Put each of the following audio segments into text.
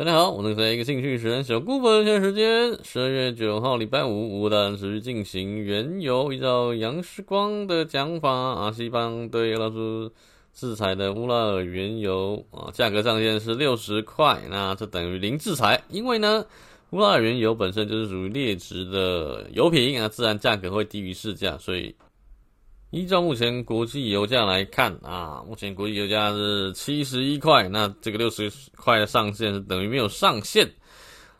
大家好，我是一个兴趣使然小顾本。现在时间十二月九号礼拜五，乌达持续进行原油。依照杨世光的讲法啊，西方对俄罗斯制裁的乌拉尔原油啊，价格上限是六十块，那这等于零制裁，因为呢，乌拉尔原油本身就是属于劣质的油品啊，自然价格会低于市价，所以。依照目前国际油价来看啊，目前国际油价是七十一块，那这个六十块的上限是等于没有上限。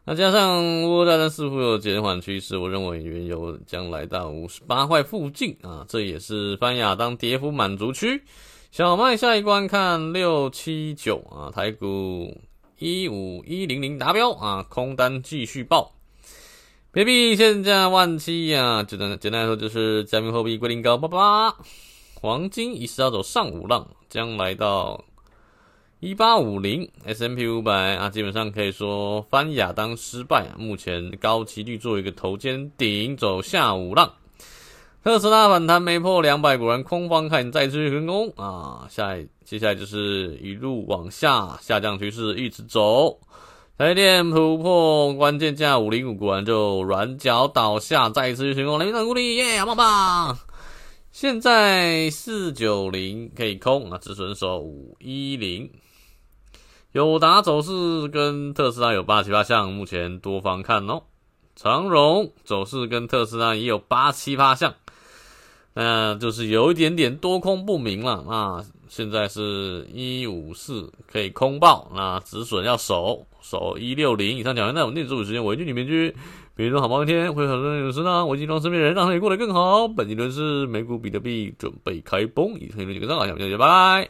那加上乌俄战似乎有减缓趋势，我认为原油将来到五十八块附近啊，这也是翻亚当跌幅满足区。小麦下一关看六七九啊，台股一五一零零达标啊，空单继续爆。比特币现价万七呀，简单简单来说就是加密货币归零高八八。黄金疑似要走上五浪，将来到一八五零。S M P 五百啊，基本上可以说翻亚当失败啊，目前高几率做一个头肩顶，走下五浪。特斯拉反弹没破两百，果然空方看再次成功啊。下一接下来就是一路往下下降趋势一直走。台电突破关键价五零五，果然就软脚倒下，再一次去成功，雷霆鼓励耶，棒棒！现在四九零可以空，啊止损守五一零。友达走势跟特斯拉有八七八项，目前多方看哦。长荣走势跟特斯拉也有八七八项，那就是有一点点多空不明了啊。现在是一五四可以空爆，那止损要守守一六零以上。讲完那我念书时间，我一句里面去。比如说好梦一天，会有很多人有事呢。我已经让身边人让他也过得更好。本期轮是美股比特币准备开崩，以上几个账号，下面再见，拜拜。